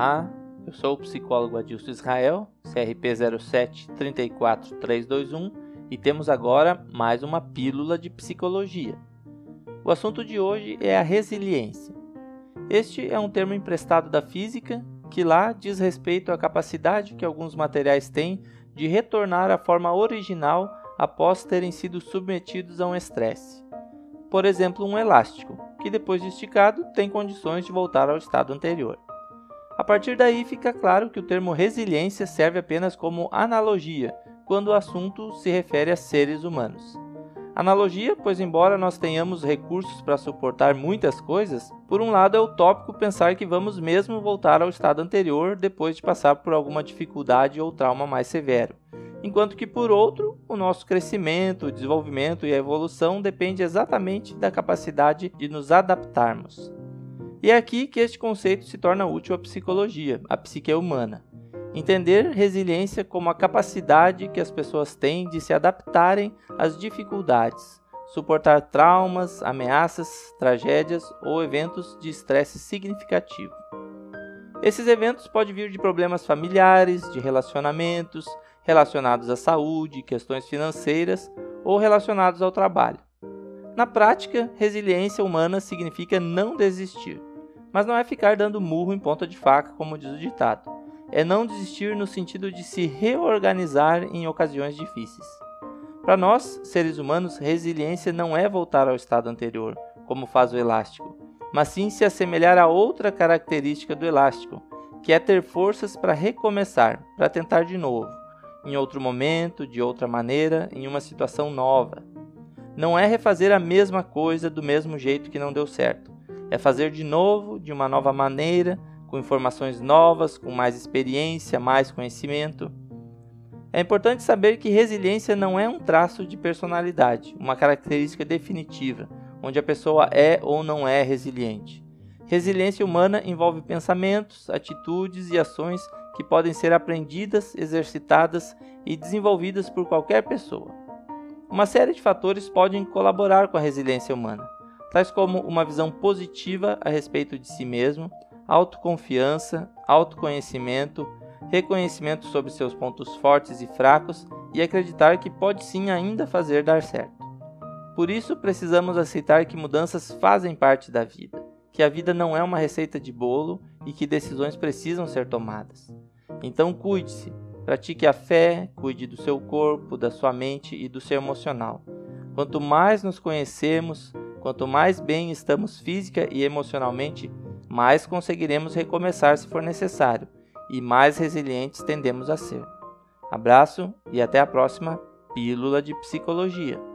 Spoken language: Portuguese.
Olá, eu sou o psicólogo Adilson Israel, CRP 07 34321 e temos agora mais uma pílula de psicologia. O assunto de hoje é a resiliência. Este é um termo emprestado da física que lá diz respeito à capacidade que alguns materiais têm de retornar à forma original após terem sido submetidos a um estresse. Por exemplo, um elástico, que depois de esticado tem condições de voltar ao estado anterior. A partir daí fica claro que o termo resiliência serve apenas como analogia quando o assunto se refere a seres humanos. Analogia, pois, embora nós tenhamos recursos para suportar muitas coisas, por um lado é utópico pensar que vamos mesmo voltar ao estado anterior depois de passar por alguma dificuldade ou trauma mais severo. Enquanto que, por outro, o nosso crescimento, desenvolvimento e evolução depende exatamente da capacidade de nos adaptarmos. E é aqui que este conceito se torna útil à psicologia, à psique humana. Entender resiliência como a capacidade que as pessoas têm de se adaptarem às dificuldades, suportar traumas, ameaças, tragédias ou eventos de estresse significativo. Esses eventos podem vir de problemas familiares, de relacionamentos, relacionados à saúde, questões financeiras ou relacionados ao trabalho. Na prática, resiliência humana significa não desistir. Mas não é ficar dando murro em ponta de faca, como diz o ditado. É não desistir no sentido de se reorganizar em ocasiões difíceis. Para nós, seres humanos, resiliência não é voltar ao estado anterior, como faz o elástico, mas sim se assemelhar a outra característica do elástico, que é ter forças para recomeçar, para tentar de novo, em outro momento, de outra maneira, em uma situação nova. Não é refazer a mesma coisa do mesmo jeito que não deu certo, é fazer de novo, de uma nova maneira, com informações novas, com mais experiência, mais conhecimento. É importante saber que resiliência não é um traço de personalidade, uma característica definitiva, onde a pessoa é ou não é resiliente. Resiliência humana envolve pensamentos, atitudes e ações que podem ser aprendidas, exercitadas e desenvolvidas por qualquer pessoa. Uma série de fatores podem colaborar com a resiliência humana tais como uma visão positiva a respeito de si mesmo, autoconfiança, autoconhecimento, reconhecimento sobre seus pontos fortes e fracos e acreditar que pode sim ainda fazer dar certo. Por isso, precisamos aceitar que mudanças fazem parte da vida, que a vida não é uma receita de bolo e que decisões precisam ser tomadas. Então, cuide-se, pratique a fé, cuide do seu corpo, da sua mente e do seu emocional. Quanto mais nos conhecemos, Quanto mais bem estamos física e emocionalmente, mais conseguiremos recomeçar se for necessário e mais resilientes tendemos a ser. Abraço e até a próxima Pílula de Psicologia.